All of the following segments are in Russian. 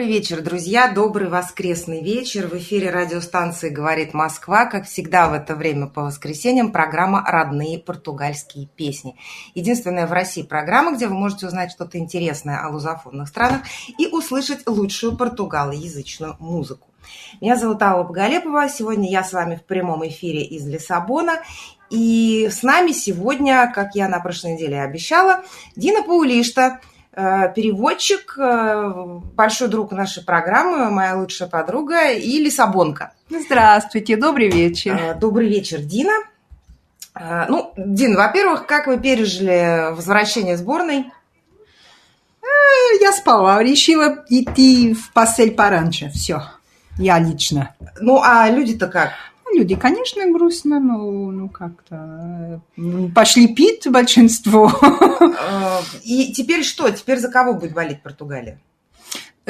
Добрый вечер, друзья, добрый воскресный вечер. В эфире радиостанции «Говорит Москва». Как всегда в это время по воскресеньям программа «Родные португальские песни». Единственная в России программа, где вы можете узнать что-то интересное о лузофонных странах и услышать лучшую португалоязычную музыку. Меня зовут Алла Боголепова. Сегодня я с вами в прямом эфире из Лиссабона. И с нами сегодня, как я на прошлой неделе обещала, Дина Паулишта – переводчик, э, большой друг нашей программы, моя лучшая подруга и Лиссабонка. Здравствуйте, добрый вечер. Э, добрый вечер, Дина. Ну, Дин, во-первых, как вы пережили возвращение сборной? Я спала, решила идти в пасель пораньше, все, я лично. Ну, а люди-то как? Люди, конечно, грустно, но ну как-то пошли пить большинство. И теперь что? Теперь за кого будет болеть Португалия?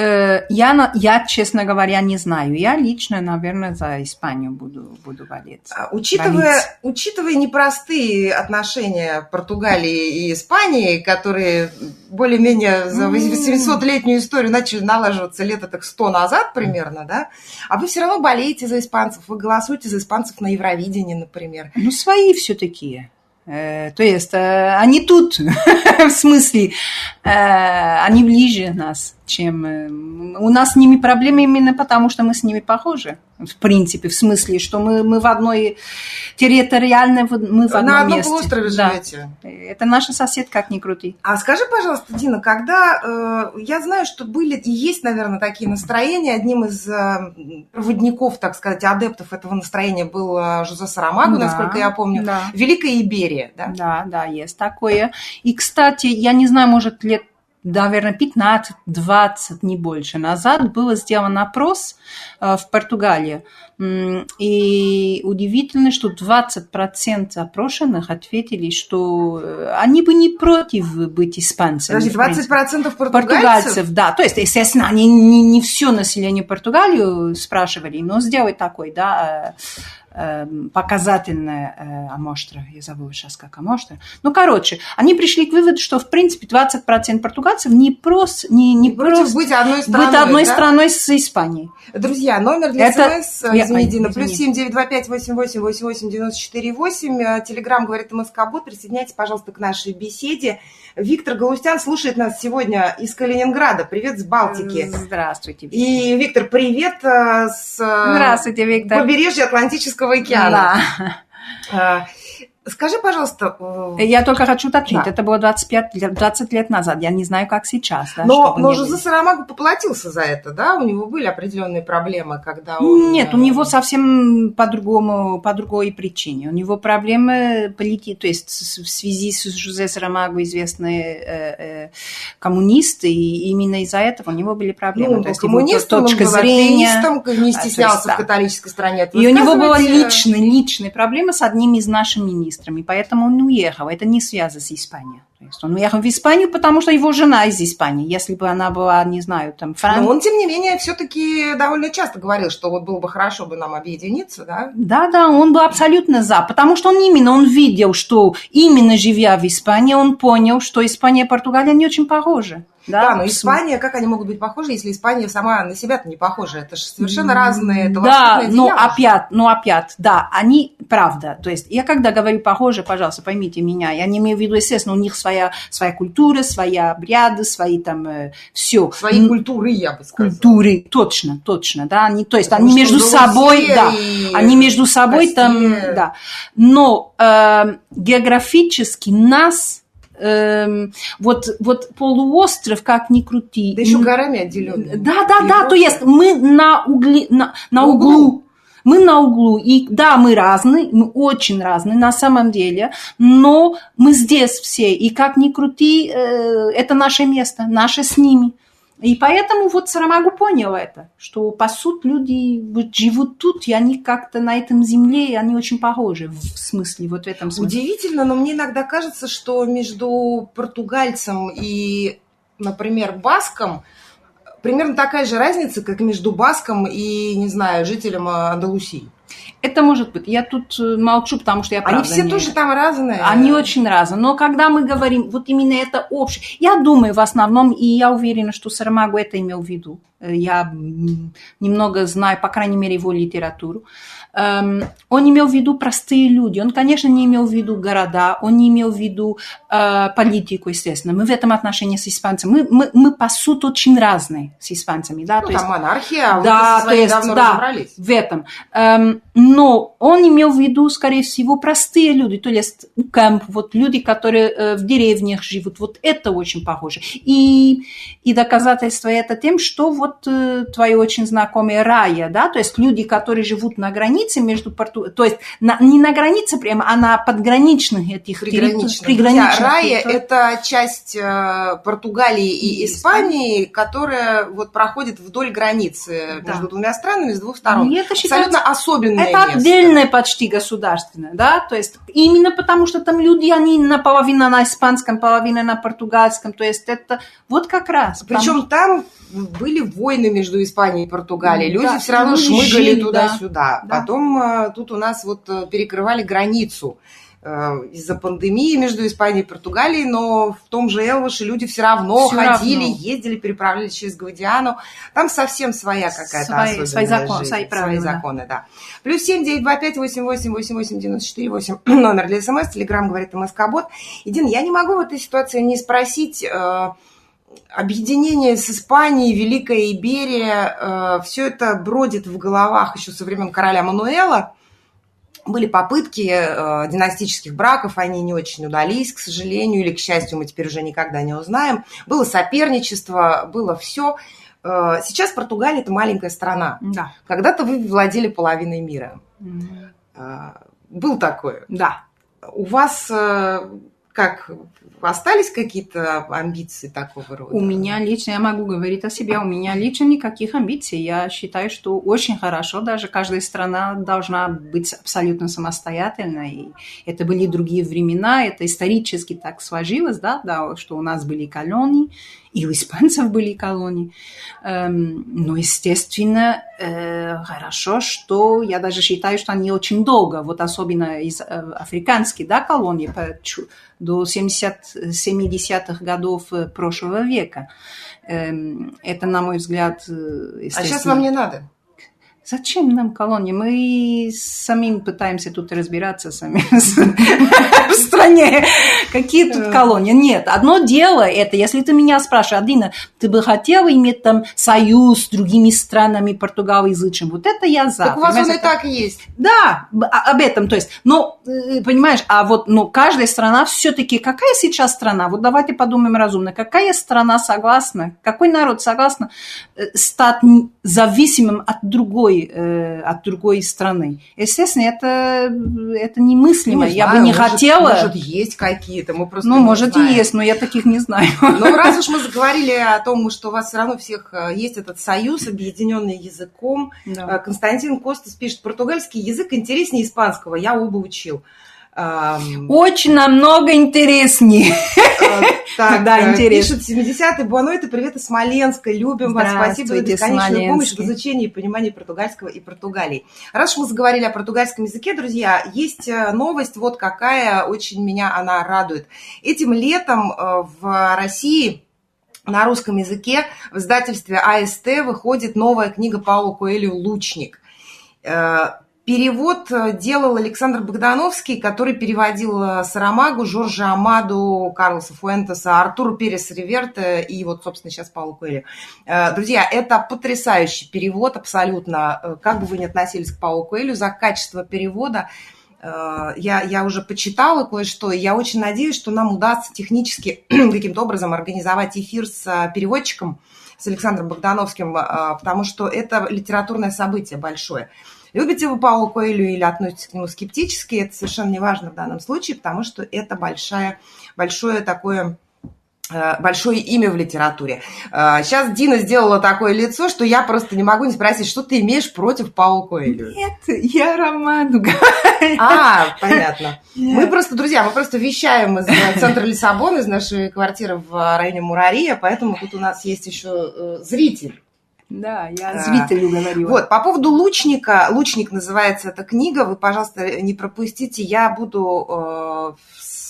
Э, я, я, честно говоря, не знаю. Я лично, наверное, за Испанию буду, буду болеть. А, учитывая, учитывая непростые отношения Португалии и Испании, которые более-менее за 800-летнюю историю начали налаживаться лет так 100 назад примерно, да? А вы все равно болеете за испанцев, вы голосуете за испанцев на Евровидении, например. Ну, свои все такие. Э, то есть э, они тут, в смысле, они ближе нас чем... Э, у нас с ними проблемы именно потому, что мы с ними похожи. В принципе, в смысле, что мы, мы в одной территориально, мы в одном На одном месте. полуострове да. живете. Это наша сосед, как ни крути. А скажи, пожалуйста, Дина, когда... Э, я знаю, что были и есть, наверное, такие настроения. Одним из э, проводников, так сказать, адептов этого настроения был э, Жозе Сарамагу, да, насколько я помню. Да. Великая Иберия, да? Да, да, есть такое. И, кстати, я не знаю, может, лет наверное, 15-20, не больше назад был сделан опрос э, в Португалии. И удивительно, что 20% опрошенных ответили, что э, они бы не против быть испанцами. Подожди, 20% португальцев? Португальцев, да. То есть, естественно, они не, не все население Португалии спрашивали, но сделать такой, да, э, показательная э, амоштра, я забыла сейчас как амоштра. Ну, короче, они пришли к выводу, что, в принципе, 20% португальцев не просто не, не, против быть одной страной, быть одной да? страной с Испанией. Друзья, номер для Это... СМС, я... извини, Дина, плюс 7 925 88 88 94 8. Телеграмм говорит МСК Бот. Присоединяйтесь, пожалуйста, к нашей беседе. Виктор Галустян слушает нас сегодня из Калининграда. Привет с Балтики. Здравствуйте. Виктор. И, Виктор, привет э, с э, Здравствуйте, Виктор. побережья Атлантического океана. Да. Скажи, пожалуйста... Э, я только хочу уточнить, да. это было 25, 20 лет назад, я не знаю, как сейчас. Да, но но Жозе Сарамагу поплатился за это, да? У него были определенные проблемы, когда он... Нет, у э, него совсем по-другому, по другой причине. У него проблемы полити... то есть в связи с Жозе Сарамагу известные э, э, коммунисты, и именно из-за этого у него были проблемы. Ну, то есть коммунистом, точка он зрения... не стеснялся есть, да. в католической стране. И у него была личная, личная проблема с одним из наших министров министрами, поэтому он уехал. Это не связано с Испанией. То есть он уехал в Испанию, потому что его жена из Испании. Если бы она была, не знаю, там... Фран... Но он, тем не менее, все-таки довольно часто говорил, что вот было бы хорошо бы нам объединиться, да? Да-да, он был абсолютно за, потому что он именно, он видел, что именно живя в Испании, он понял, что Испания и Португалия не очень похожи. Да, да но Испания, как они могут быть похожи, если Испания сама на себя-то не похожа? Это же совершенно разные. Это да, но опять, ну опять, да, они правда. То есть я когда говорю похоже, пожалуйста, поймите меня, я не имею в виду, естественно, у них своя, своя культура, свои обряды, свои там э, все. Свои культуры, я бы сказала. Культуры, точно, точно, да, они, то есть Потому они между собой, да, они между собой Россия. там, да. Но э, географически нас эм, вот, вот полуостров, как ни крути. Да еще горами отделенный. Да, да, да, то есть мы на, угли, на, на углу. углу. Мы на углу, и да, мы разные, мы очень разные на самом деле, но мы здесь все, и как ни крути, э, это наше место, наше с ними. И поэтому вот Сарамагу понял это, что по сути люди вот живут тут, и они как-то на этом земле, и они очень похожи в смысле, вот в этом смысле. Удивительно, но мне иногда кажется, что между португальцем и, например, баском примерно такая же разница, как между баском и, не знаю, жителем Андалусии. Это может быть. Я тут э, молчу, потому что я правда Они все не... тоже там разные. Они очень разные. Но когда мы говорим, вот именно это общее, я думаю в основном, и я уверена, что Сарамагу это имел в виду. Э, я немного знаю, по крайней мере, его литературу. Эм, он имел в виду простые люди. Он, конечно, не имел в виду города, он не имел в виду э, политику, естественно. Мы в этом отношении с испанцами, мы, мы, мы по сути очень разные с испанцами. Да? Ну, то там есть, монархия, а да, вы то есть, давно да, разобрались. в этом. Эм, но он имел в виду, скорее всего, простые люди, то есть кэмп, вот люди, которые э, в деревнях живут, вот это очень похоже. И, и доказательство это тем, что вот э, твои очень знакомые Рая, да, то есть люди, которые живут на границе между Порту... то есть на, не на границе прямо, а на подграничных этих Приграничных. приграничных Друзья, Рая – территорий. это часть э, Португалии и Испании, которая вот проходит вдоль границы Да. между двумя странами с двух сторон. И это Абсолютно считается особенное Это место. отдельное почти государственное, да, то есть именно потому, что там люди, они наполовину на испанском, половина на португальском, то есть это вот как раз. Причем там были войны между Испанией и Португалией. Люди Да, все равно шмыгали туда-сюда. да. Потом э, тут у нас вот э, перекрывали границу из-за пандемии между Испанией и Португалией, но в том же Элваше люди все равно Всё ходили, равно. ездили, переправлялись через Гвадиану. Там совсем своя какая-то Свои- особенная свои законы, жизнь, свои правила, да. законы, да. Плюс семь девять два пять восемь восемь восемь восемь девяносто четыре восемь номер для СМС, Телеграм говорит МСК-бот. Един, я не могу в этой ситуации не спросить... э, объединение с Испанией, Великая Иберия, все это бродит в головах еще со времен короля Мануэла. Были попытки э, династических браков, они не очень удались, к сожалению, или к счастью, мы теперь уже никогда не узнаем. Было соперничество, было все. Сейчас Португалия – это маленькая страна. Да. Когда-то вы владели половиной мира. Мгм. Э, Был такое. Да. У вас э, как остались какие-то амбиции такого рода? У меня лично, я могу говорить о себе, у меня лично никаких амбиций. Я считаю, что очень хорошо, даже каждая страна должна быть абсолютно самостоятельной. Это были другие времена, это исторически так сложилось, да, да, что у нас были колонии, и у испанцев были колонии. Эм, но, естественно, э, хорошо, что я даже считаю, что они очень долго, вот особенно из э, африканских да, чу- до 70, 70-х годов э, прошлого века. Эм, это, на мой взгляд, э, А сейчас естественно- вам не надо. Зачем нам колонии? Мы самим пытаемся тут разбираться сами в стране. Какие тут колонии? Нет, одно дело это, если ты меня спрашиваешь, Адина, ты бы хотела иметь там союз с другими странами португалоязычным? Вот это я за. Так у вас он и так есть. да, а- об этом, то есть, но, э, понимаешь, а вот, ну, каждая страна все-таки, какая сейчас страна, вот давайте подумаем разумно, какая страна согласна, какой народ согласна э, стать зависимым от другой, э, от другой страны? Естественно, это, это немыслимо, Не я знаю, бы не может- хотела, Может, есть какие-то, мы просто ну, может знаем. и есть, но я таких не знаю. Но раз уж мы заговорили о том, что у вас все равно всех э, есть этот союз, объединенный языком, Да. э, Константин Костас пишет, португальский язык интереснее испанского, я оба учил. Очень намного интереснее. э, Так, Да, э, интересно. пишет 70-й Буанойта, привет из Смоленска, любим вас, спасибо за бесконечную помощь в изучении и понимании португальского и Португалии. Раз мы заговорили о португальском языке, друзья, есть э, новость, вот какая, очень меня она радует. Этим летом э, в России на русском языке в издательстве АСТ выходит новая книга Паула Коэлю «Лучник». Перевод э, делал Александр Богдановский, который переводил э, Сарамагу, Жоржа Амаду, Карлоса Фуэнтеса, Артура Перес Риверта и вот, собственно, сейчас Паула Коэлю. Э, Друзья, это потрясающий перевод абсолютно. Как бы вы ни относились к Паулу Коэлю, за качество перевода я, я уже почитала кое-что, и я очень надеюсь, что нам удастся технически каким-то образом организовать эфир с переводчиком, с Александром Богдановским, потому что это литературное событие большое. Любите вы Паулу Коэлю или относитесь к нему скептически, это совершенно не важно в данном случае, потому что это большая, большое такое Э, большое имя в литературе. Сейчас э, Дина сделала такое лицо, что я просто не могу не спросить, что ты имеешь против Паула Коэльо? Нет, я роман А, понятно. Нет. Мы просто, друзья, мы просто вещаем из э, центра Лиссабона, из нашей квартиры в районе Мурария, поэтому тут у нас есть еще зритель. Да, я зрителю говорю. Вот, по поводу лучника. Лучник называется эта книга. Вы, пожалуйста, не пропустите. Я буду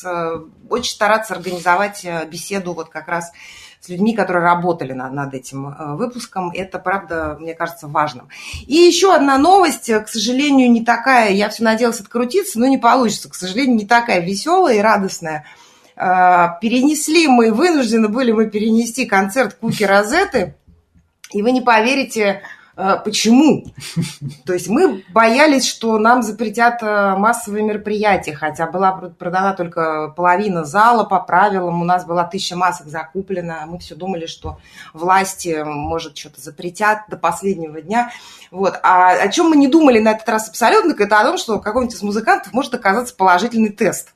Э, очень стараться организовать э, беседу вот как раз с людьми, которые работали над, над этим э, выпуском. Это, правда, мне кажется, важным. И еще одна новость, к сожалению, не такая, я все надеялась открутиться, но не получится, к сожалению, не такая веселая и радостная. Перенесли мы, вынуждены были мы перенести концерт Куки Розеты, и вы не поверите, а, почему? То есть мы боялись, что нам запретят э, массовые мероприятия, хотя была продана только половина зала по правилам, у нас была тысяча масок закуплена, мы все думали, что власти, может, что-то запретят до последнего дня. Вот. А о чем мы не думали на этот раз абсолютно, это о том, что у какого-нибудь из музыкантов может оказаться положительный тест.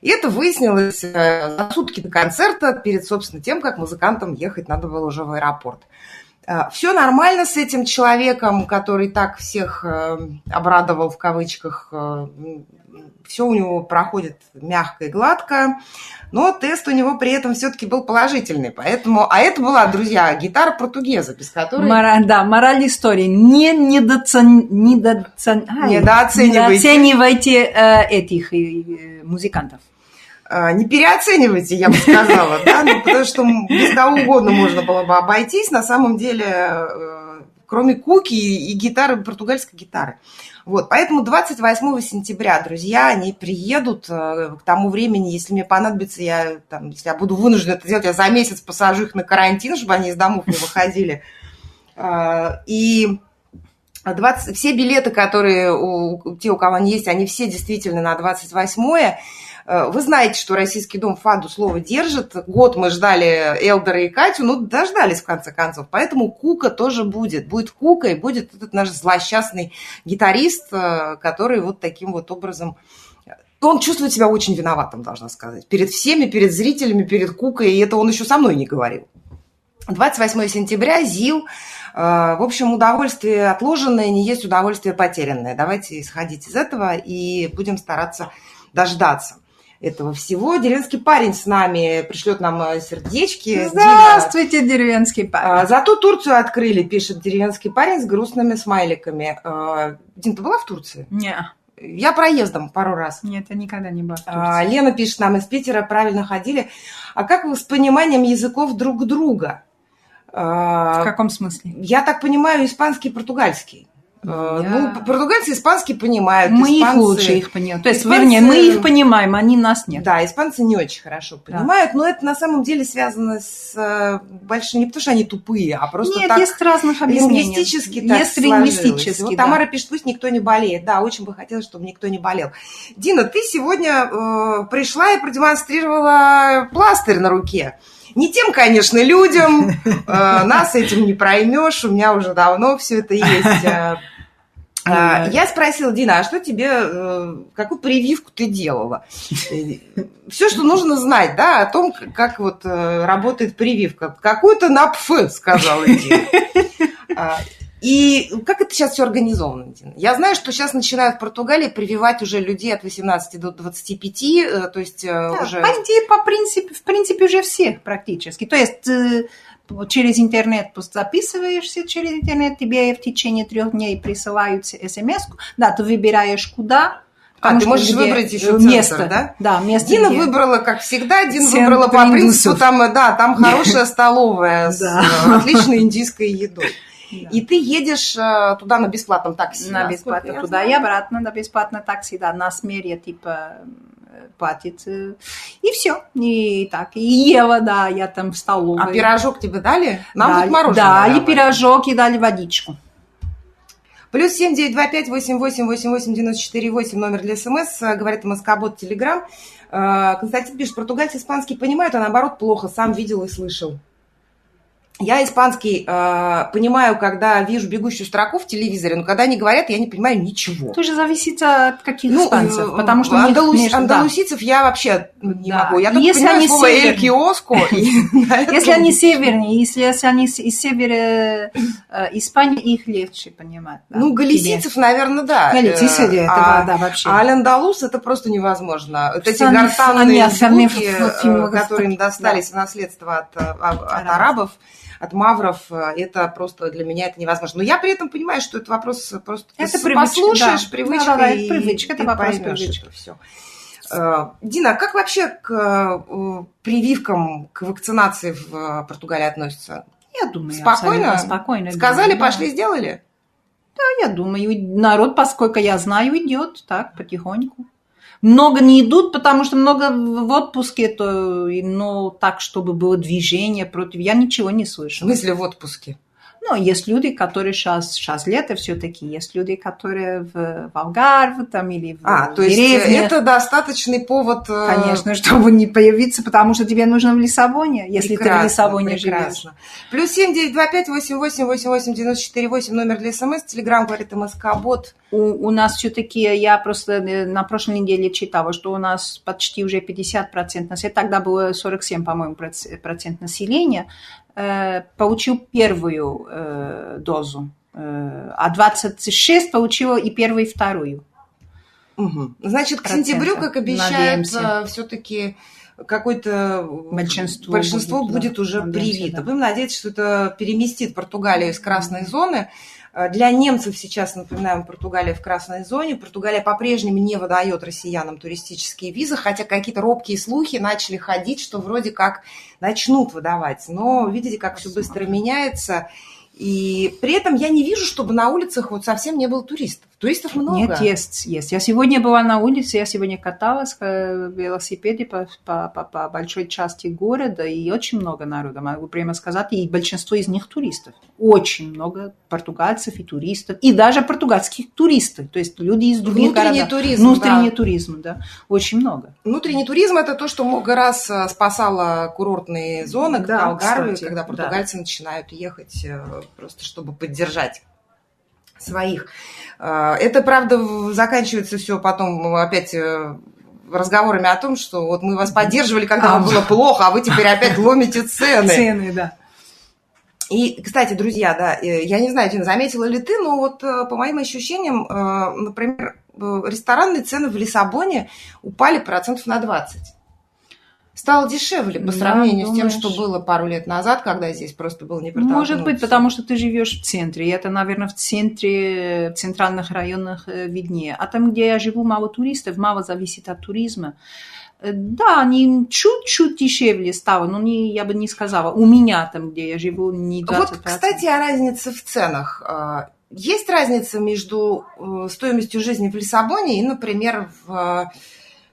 И это выяснилось э, за сутки до концерта, перед, собственно, тем, как музыкантам ехать надо было уже в аэропорт. А, Все нормально с этим человеком, который так всех э, обрадовал в кавычках. Э, Все у него проходит мягко и гладко, но тест у него при этом все-таки был положительный. Поэтому, а это была, друзья, гитара португеза, без которой... Мора, да, мораль истории. Не недооцен... недооцен... недооценивайте, недооценивайте э, этих э, музыкантов. А, не переоценивайте, я бы сказала, да, ну, потому что без кого угодно можно было бы обойтись, на самом деле, э, кроме куки и гитары, португальской гитары. Вот, поэтому 28 сентября, друзья, они приедут э, к тому времени, если мне понадобится, я, там, если я буду вынуждена это делать, я за месяц посажу их на карантин, чтобы они из домов не выходили. А, и 20, все билеты, которые у, те, у кого они есть, они все действительно на 28 Э, вы знаете, что Российский дом Фаду слово держит. Год мы ждали Элдера и Катю, ну, дождались в конце концов. Поэтому Кука тоже будет. Будет Кука и будет этот наш злосчастный гитарист, э, который вот таким вот образом он чувствует себя очень виноватым, должна сказать. Перед всеми, перед зрителями, перед Кукой. И это он еще со мной не говорил. 28 сентября ЗИЛ. Э, в общем, удовольствие отложенное не есть удовольствие потерянное. Давайте исходить из этого и будем стараться дождаться этого всего. Деревенский парень с нами пришлет нам э, сердечки. Здравствуйте, Дина. деревенский парень. А, зато Турцию открыли, пишет деревенский парень с грустными смайликами. А, Дин, ты была в Турции? Не. Я проездом пару раз. Нет, я никогда не была. А, Лена пишет нам из Питера, правильно ходили. А как вы с пониманием языков друг друга? В каком смысле? Я так понимаю, испанский и португальский. Э, Я... Ну, португальцы испанский понимают. Мы испанцы... их лучше их понимаем. То есть, испанцы... вернее, мы их понимаем, они нас нет. Да, испанцы не очень хорошо понимают, да. но это на самом деле связано с э, большим... Не потому что они тупые, а просто нет, так... есть разных объяснений. Лингвистически так Есть лингвистически, Вот да. Тамара пишет, пусть никто не болеет. Да, очень бы хотелось, чтобы никто не болел. Дина, ты сегодня э, пришла и продемонстрировала пластырь на руке. Не тем, конечно, людям, э, нас этим не проймешь, у меня уже давно все это есть. Э, а, я спросила, Дина, а что тебе, э, какую прививку ты делала? Все, что нужно знать, да, о том, как вот э, работает прививка. Какую-то на ПФ, сказала Дина. А, и как это сейчас все организовано, Дина? Я знаю, что сейчас начинают в Португалии прививать уже людей от 18 до 25, э, то есть да, уже... По идее, по принципе, в принципе, уже все практически. То есть через интернет записываешься через интернет, тебе в течение трех дней присылают смс -ку. Да, ты выбираешь куда, а, ты можешь выбрать еще место, центр, да? Да, место. Дина где... выбрала, как всегда, Дина Центр выбрала по принципу, там, да, там хорошая столовая с э, отличной индийской едой. И ты едешь э, туда на бесплатном такси. На бесплатном туда и обратно на бесплатном такси, да, на смере типа платит. Э, и все. И так. И Ева, да, я там в столовой. А пирожок тебе дали? Нам дали, вот мороженое Дали давали. пирожок и дали водичку. Плюс семь девять два пять восемь восемь восемь восемь девяносто четыре восемь номер для СМС, э, говорит Москобот Телеграм. Константин пишет, португальцы испанский понимают, а наоборот плохо, сам видел и слышал. Я испанский э, понимаю, когда вижу бегущую строку в телевизоре, но когда они говорят, я не понимаю ничего. Тоже зависит от каких Ну, испанцев, э, потому что у них андалус- между- да. я вообще не Да. могу. Я только Если понимаю они слово «эль северные. киоско». на этом- Если они северные, если, они из севера э, Испании, их легче понимать. Ну, галисийцев, наверное, да. Галисийцы, Э, это а- да, вообще. А аль-андалус это просто невозможно. Вот эти гортанные звуки, э, которые им достались в наследство э, от Арабов. От мавров, э, это просто для меня это невозможно. Но я при этом понимаю, что это вопрос просто Это привычка, послушаешь, да. привычка, Да-да-да, это и привычка, это вопрос привычки. это все. Дина, а как вообще к э, прививкам, к вакцинации в э, Португалии относятся? Я думаю, Спокойно? спокойно. Сказали, думаю, да. пошли, сделали? Да, я думаю, народ, поскольку я знаю, идет так, потихоньку. Много не идут, потому что много в в отпуске, то, но так, чтобы было движение против... Я ничего не В слышу. смысле в отпуске? Ну, есть люди, которые сейчас, сейчас лето все-таки, есть люди, которые в, в Алгарве там или в А, то есть э, деревнях. это достаточный повод... э, Конечно, чтобы не появиться, потому что тебе нужно в Лиссабоне, если ты в Прекрасно, Лиссабоне живешь. прекрасно. Плюс семь девять два пять восемь восемь восемь восемь девяносто четыре восемь номер для смс. Телеграм говорит МСК Бот. У, у нас все-таки, я просто э, на прошлой неделе читала, что у нас почти уже 50% населения, тогда было 47, по-моему, проц- процент населения, получил первую э, дозу, э, а 26 получило и первую, и вторую. Мгм. Значит, к сентябрю, как обещают, все-таки какое-то Большинство большинство будет, будет, да. уже Надеемся, привито. да. Будем надеяться, что это переместит Португалию из красной зоны. Э, Для немцев сейчас, напоминаем, Португалия в красной зоне. Португалия по-прежнему не выдает россиянам туристические визы, хотя какие-то робкие слухи начали ходить, что вроде как начнут выдавать. Но видите, как все быстро меняется. И при этом я не вижу, чтобы на улицах вот совсем не было туристов. Туристов много. Нет, есть, есть. Я сегодня была на улице, я сегодня каталась э, в велосипеде по, по, по- по большой части города, и очень много народа, могу прямо сказать, и большинство из них туристов. Очень много португальцев и туристов, и даже португальских туристов, то есть люди из других Внутренний городов. туризм, Внутренний да. туризм, да, очень много. Внутренний туризм – это то, что много раз э, спасало курортные зоны, как Да, Алгарве, кстати, когда да. португальцы начинают ехать э, просто, чтобы поддержать своих. Э, Это, правда, заканчивается все потом опять э, разговорами о том, что вот мы вас поддерживали, когда А. вам было плохо, а вы теперь опять ломите цены. Цены, да. И, кстати, друзья, да, э, я не знаю, Дина, заметила ли ты, но вот э, по моим ощущениям, например, ресторанные цены в Лиссабоне упали процентов на 20. Стало дешевле по Да, сравнению с тем, что было пару лет назад, когда здесь просто было не Может быть, протолкнуться. потому что ты живешь в центре, и это, наверное, в центре, в центральных районах э, виднее. А там, где я живу, мало туристов, мало зависит от туризма. Э, Да, они чуть-чуть дешевле стало, но не, я бы не сказала. У меня там, где я живу, не 20%. Вот, кстати, о разнице в ценах. А, Есть разница между э, стоимостью жизни в Лиссабоне и, например, в...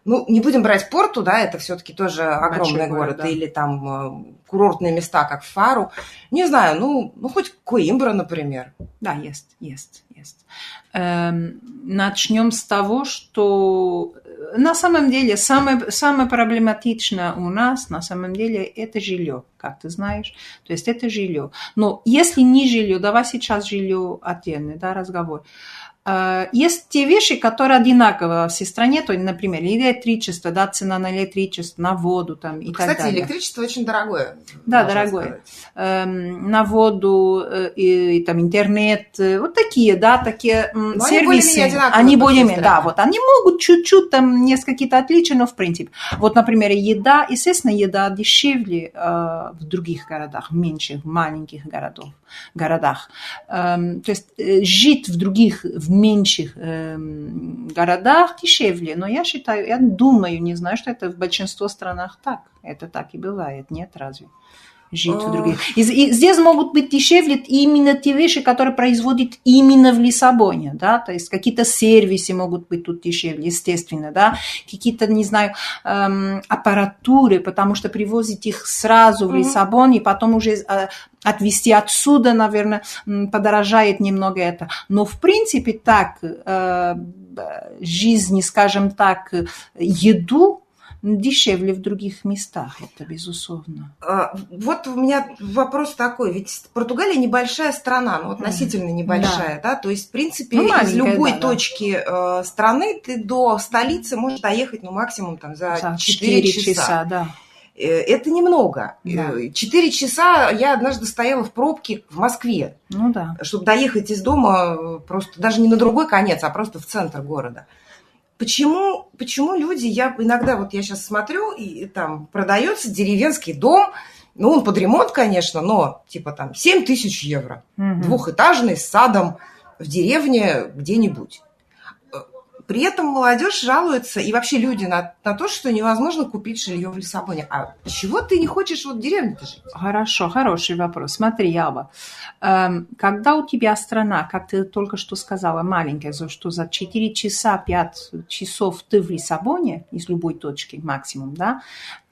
Ну, не будем брать Порту, да, это все-таки тоже огромный город, город, да. или там э, курортные места, как Фару. Не знаю, ну, ну хоть Коимбра, например. Да, есть, есть, есть. Эм, начнем с того, что э, на самом деле самое, самое проблематичное у нас, на самом деле, это жилье, как ты знаешь. То есть это жилье. Но если не жилье, давай сейчас жилье отдельный, да, разговор. Э, Есть те вещи, которые одинаковы во всей стране, то, например, электричество, да, цена на электричество, на воду там и так Кстати, далее. электричество очень дорогое. Да, дорогое. сказать. эм, на воду э, и, и там интернет, э, вот такие, да, такие Но они сервисы. более-менее Они по всей более-менее, да, вот они могут чуть-чуть там несколько какие-то отличия, но в принципе. Вот, например, еда, естественно, еда дешевле в других городах, меньших, маленьких городов, городах. Эм, то есть э, жить в других, в меньших эм, городах дешевле, но я считаю, я думаю, не знаю, что это в большинстве странах так. Это так и бывает, нет, разве? Жить в других. И, и здесь могут быть дешевле именно те вещи, которые производят именно в Лиссабоне, да, то есть какие-то сервисы могут быть тут дешевле, естественно, да, какие-то, не знаю, эм, аппаратуры, потому что привозить их сразу в. Лиссабон и потом уже э, отвезти отсюда, наверное, подорожает немного это. Но в принципе так, э, жизни, скажем так, еду дешевле в других местах, это безусловно. А, вот у меня вопрос такой, ведь Португалия небольшая страна, ну, относительно небольшая, да, да? то есть, в принципе, ну, из любой да, точки да. Э, страны ты до столицы можешь доехать, ну, максимум там за, за 4, 4 часа. часа да. Э, это немного. Да. Э, четыре часа я однажды стояла в пробке в Москве, ну, да. чтобы доехать из дома просто даже не на другой конец, а просто в центр города. Почему, почему люди, я иногда, вот я сейчас смотрю, и там продается деревенский дом, ну, он под ремонт, конечно, но типа там 7 тысяч евро, угу. двухэтажный, с садом в деревне где-нибудь. При этом молодежь жалуется, и вообще люди, на, на то, что невозможно купить жилье в Лиссабоне. А чего ты не хочешь вот в деревне-то жить? Хорошо, хороший вопрос. Смотри, Яба, эм, когда у тебя страна, как ты только что сказала, маленькая, за что за 4 часа, 5 часов ты в Лиссабоне, из любой точки максимум, да,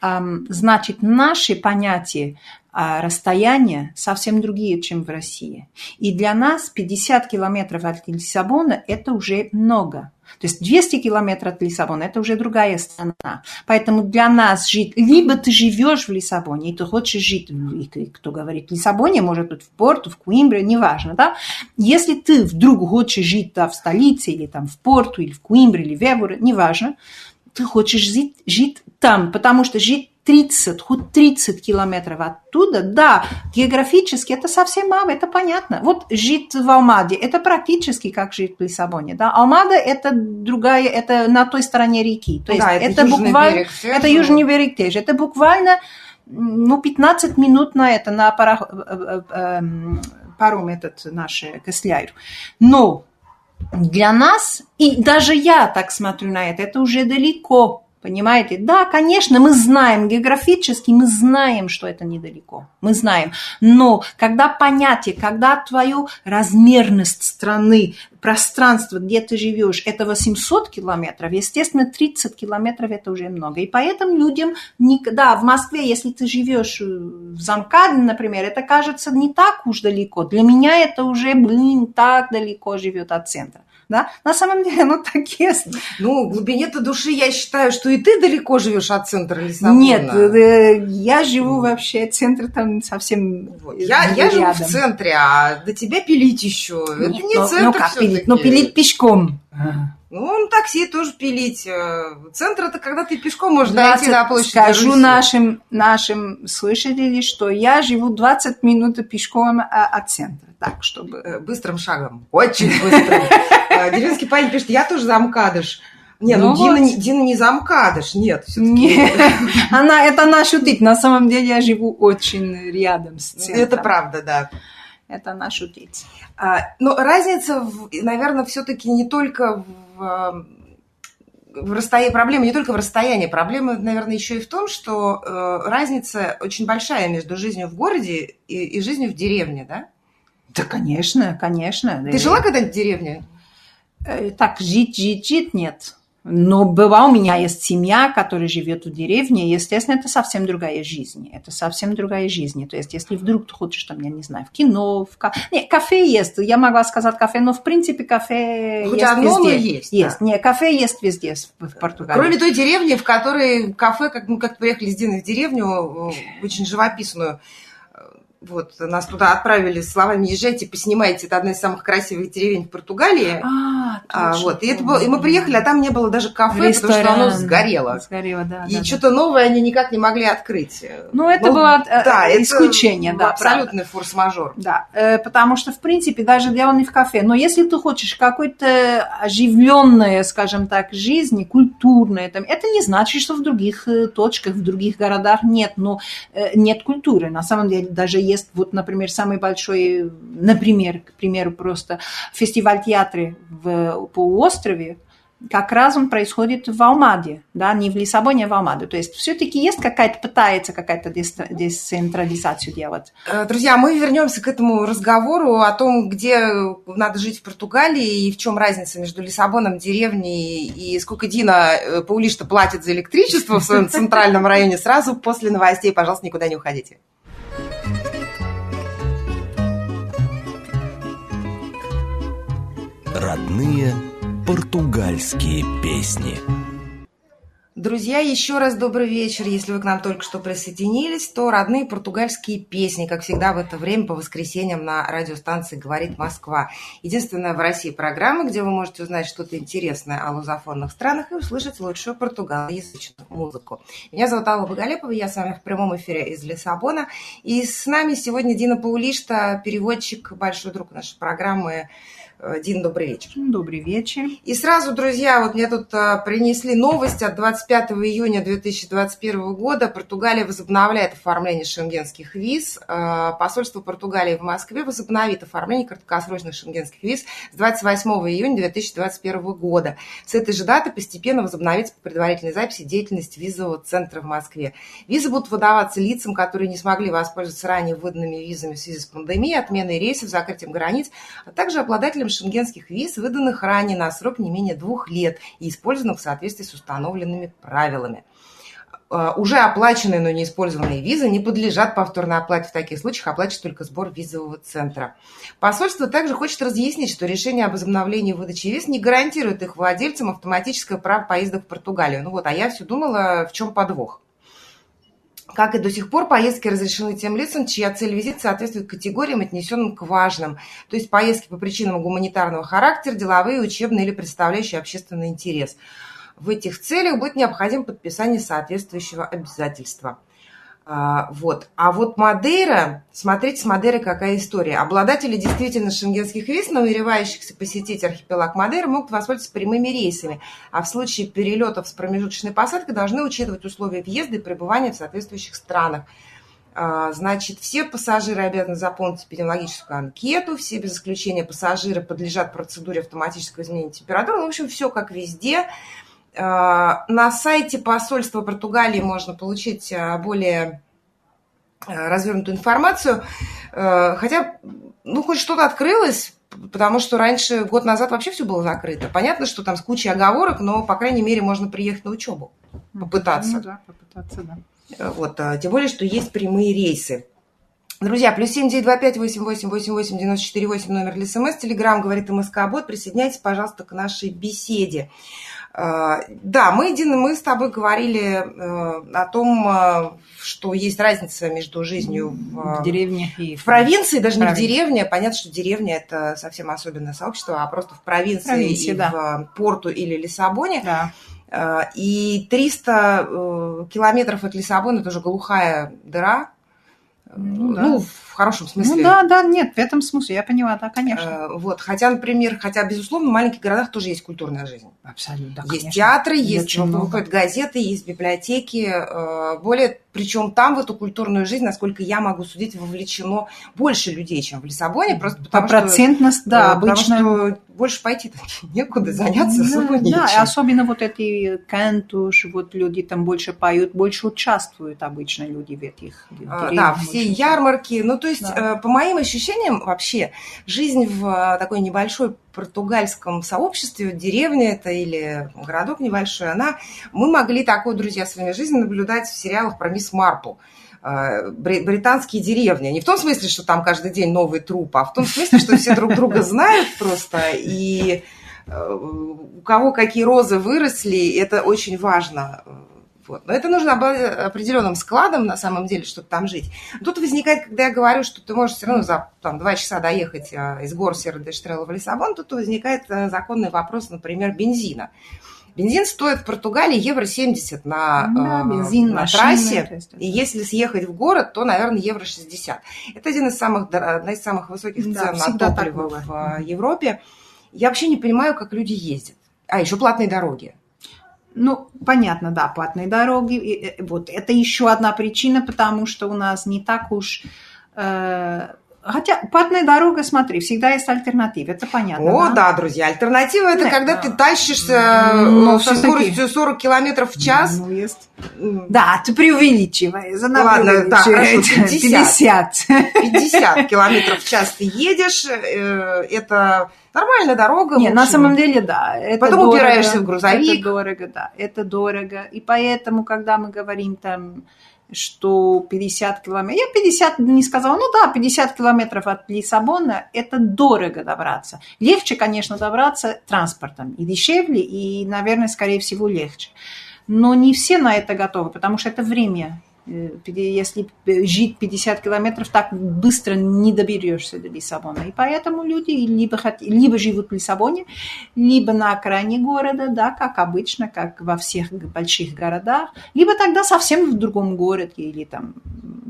эм, значит, наши понятия а расстояния совсем другие, чем в России. И для нас 50 километров от Лиссабона – это уже много. То есть 200 километров от Лиссабона – это уже другая страна. Поэтому для нас жить, либо ты живешь в Лиссабоне, и ты хочешь жить, и кто говорит в Лиссабоне, может быть в Порту, в Куимбре, неважно, да? Если ты вдруг хочешь жить да, в столице, или там в Порту, или в Куимбре, или в Эворе, неважно, ты хочешь жить, жить там, потому что жить 30, хоть 30 километров оттуда, да, географически это совсем мало, это понятно. Вот жить в Алмаде, это практически как жить в Лиссабоне, да. Алмада это другая, это на той стороне реки. То есть да, это, это буквально, берег, это южный берег тоже. Это буквально, ну, 15 минут на это, на парох, э, э, эм, паром этот наш Косляйр. Но для нас, и даже я так смотрю на это, это уже далеко Понимаете? Да, конечно, мы знаем географически, мы знаем, что это недалеко. Мы знаем. Но когда понятие, когда твою размерность страны, пространство, где ты живешь, это 800 километров, естественно, 30 километров это уже много. И поэтому людям, да, в Москве, если ты живешь в Замкадне, например, это кажется не так уж далеко. Для меня это уже, блин, так далеко живет от центра да, на самом деле, ну, так есть. Ну, в глубине-то души я считаю, что и ты далеко живешь от центра Лиссабона. Нет, э, я живу вообще, центр там совсем вот. Я, я живу в центре, а до тебя пилить еще. Нет, это не ну, центр ну, как пилить? Ну, пилить пешком. Ну, на такси тоже пилить. Э, центр это когда ты пешком можешь дойти до площади. Скажу нашим, нашим слушателям, что я живу 20 минут пешком а, от центра. Так, чтобы... Э, быстрым шагом. Очень быстрым. Э, деревенский парень пишет, я тоже замкадыш. Не, ну, ну Дина, вот. Дина не замкадыш, нет, все-таки. Она, это она шутит. На самом деле я живу очень рядом с центром. Это правда, да. Это она шутит. А, но разница, в, наверное, все-таки не только в, в расстоянии, проблема не только в расстоянии, проблема, наверное, еще и в том, что э, разница очень большая между жизнью в городе и, и жизнью в деревне, да? Да, конечно, конечно. Ты жила когда-нибудь в деревне? Э, так, жить, жить, жить нет. Но была у меня есть семья, которая живет в деревне, естественно, это совсем другая жизнь. Это совсем другая жизнь. То есть, если вдруг ты хочешь, там, я не знаю, в кино, в ка... Не, кафе есть. Я могла сказать кафе, но в принципе кафе Хоть есть одно, везде. есть. Есть. Да. Не, кафе есть везде в Португалии. Кроме той деревни, в которой кафе, как мы ну, как приехали с Диной в деревню, э, очень живописную, вот, нас туда отправили с словами «Езжайте, поснимайте, это одна из самых красивых деревень в Португалии». А, а вот, и, это было, и мы приехали, а там не было даже кафе, Ресторан. потому что оно сгорело. Сгорело, да. И да, что-то да. новое они никак не могли открыть. Ну, это Но, было э, да, исключение, это да. Абсолютный форс-мажор. Да, э, потому что, в принципе, даже дело не в кафе. Но если ты хочешь какой-то оживленная, скажем так, жизни, культурная, там, это не значит, что в других э, точках, в других городах нет, но нет культуры. На самом деле, даже есть, вот, например, самый большой, например, к примеру, просто фестиваль театра в полуострове, как раз он происходит в Алмаде, да, не в Лиссабоне, а в Алмаде. То есть все-таки есть какая-то, пытается какая-то децентрализацию делать. Э, друзья, мы вернемся к этому разговору о том, где надо жить в Португалии и в чем разница между Лиссабоном, деревней и сколько Дина э, Паулишта платит за электричество в своем центральном районе сразу после новостей. Пожалуйста, никуда не уходите. Родные португальские песни. Друзья, еще раз добрый вечер. Если вы к нам только что присоединились, то родные португальские песни, как всегда в это время по воскресеньям на радиостанции «Говорит Москва». Единственная в России программа, где вы можете узнать что-то интересное о лузофонных странах и услышать лучшую португалоязычную музыку. Меня зовут Алла Боголепова, я с вами в прямом эфире из Лиссабона. И с нами сегодня Дина Паулишта, переводчик, большой друг нашей программы Дин, добрый вечер. Добрый вечер. И сразу, друзья, вот мне тут а, принесли новость от 25 июня 2021 года. Португалия возобновляет оформление шенгенских виз. А, посольство Португалии в Москве возобновит оформление краткосрочных шенгенских виз с 28 июня 2021 года. С этой же даты постепенно возобновится по предварительной записи деятельность визового центра в Москве. Визы будут выдаваться лицам, которые не смогли воспользоваться ранее выданными визами в связи с пандемией, отменой рейсов, закрытием границ, а также обладателям обладателям шенгенских виз, выданных ранее на срок не менее двух лет и использованных в соответствии с установленными правилами. А, уже оплаченные, но не использованные визы не подлежат повторной оплате. В таких случаях оплачивается только сбор визового центра. Посольство также хочет разъяснить, что решение об возобновлении выдачи виз не гарантирует их владельцам автоматическое право поездок в Португалию. Ну вот, а я все думала, в чем подвох. Как и до сих пор, поездки разрешены тем лицам, чья цель визита соответствует категориям, отнесенным к важным. То есть поездки по причинам гуманитарного характера, деловые, учебные или представляющие общественный интерес. В этих целях будет необходимо подписание соответствующего обязательства. А, вот. А вот Мадейра, смотрите с Мадейрой какая история. Обладатели действительно шенгенских виз, намеревающихся посетить архипелаг Мадейра, могут воспользоваться прямыми рейсами, а в случае перелетов с промежуточной посадкой должны учитывать условия въезда и пребывания в соответствующих странах. А, значит, все пассажиры обязаны заполнить эпидемиологическую анкету, все без исключения пассажиры подлежат процедуре автоматического изменения температуры. Ну, в общем, все как везде. Э, на сайте посольства Португалии можно получить э, более э, развернутую информацию. Хотя, ну, хоть что-то открылось, потому что раньше, год назад вообще все было закрыто. Понятно, что там с кучей оговорок, но, по крайней мере, можно приехать на учебу, попытаться. Ну, да, попытаться, да. Вот, тем более, что есть прямые рейсы. Друзья, плюс семь девять два пять восемь восемь восемь восемь девяносто четыре восемь номер для СМС, Телеграм говорит МСК Бот. Присоединяйтесь, пожалуйста, к нашей беседе. А, да, мы, Дина, мы с тобой говорили э, о том, э, что есть разница между жизнью в, в деревне и в провинции, даже провинции. не в деревне. Понятно, что деревня это совсем особенное сообщество, а просто в провинции, провинции и да. в Порту или Лиссабоне. Да. Э, и 300 километров от Лиссабона это уже глухая дыра. Ну, да. ну хорошем смысле. Ну да, да, нет, в этом смысле, я поняла, да, конечно. Э, вот, хотя, например, хотя, безусловно, в маленьких городах тоже есть культурная жизнь. Абсолютно, да, Есть конечно. театры, есть, есть выходят газеты, есть библиотеки. Э, более, причем там в эту культурную жизнь, насколько я могу судить, вовлечено больше людей, чем в Лиссабоне, просто потому По процентность, что, да, обычно. Потому что больше пойти некуда, заняться особо нечем. Да, особенно вот эти кантуш, вот люди там больше поют, больше участвуют обычно люди в этих а, Да, все ярмарки, ну, то есть, да. Э, по моим ощущениям, вообще, жизнь в э, такой небольшой португальском сообществе, деревне это или городок небольшой, она, мы могли такую, друзья, своей жизни наблюдать в сериалах про мисс Марпл э, британские деревни. Не в том смысле, что там каждый день новый труп, а в том смысле, что все друг друга знают просто, и у кого какие розы выросли, это очень важно вот. Но это нужно определенным складом, на самом деле, чтобы там жить. Тут возникает, когда я говорю, что ты можешь все равно за там, два часа доехать а, из гор Серра-де-Штрелла в Лиссабон, тут возникает э, законный вопрос, например, бензина. Бензин стоит в Португалии евро 70 на, да, э, бензин, на машина, трассе. Есть, и если съехать в город, то, наверное, евро 60. Это один из самых, одна из самых высоких да, цен на топливо в Европе. Я вообще не понимаю, как люди ездят. А, еще платные дороги. Ну, понятно, да, платные дороги. Э, вот это еще одна причина, потому что у нас не так уж... Э, хотя платная дорога, смотри, всегда есть альтернатива, это понятно. О, да, да друзья, альтернатива это Нет, когда да. ты тащишься ну, со скоростью 40 километров в час. Ну, есть. Да, ты преувеличиваешь. Она Ладно, да, хорошо, 50. 50. 50 километров в час ты едешь, э, это Нормальная дорога. Нет, на самом деле, да. Это Потом дорого, упираешься в грузовик. Это дорого, да. Это дорого. И поэтому, когда мы говорим там, что 50 километров... Я 50 не сказала, ну да, 50 километров от Лиссабона – это дорого добраться. Легче, конечно, добраться транспортом. И дешевле, и, наверное, скорее всего, легче. но не все на это готовы, потому что это время. Если жить 50 километров, так быстро не доберешься до Лиссабона. И поэтому люди либо, хот... либо живут в Лиссабоне, либо на окраине города, да, как обычно, как во всех больших городах, либо тогда совсем в другом городе или там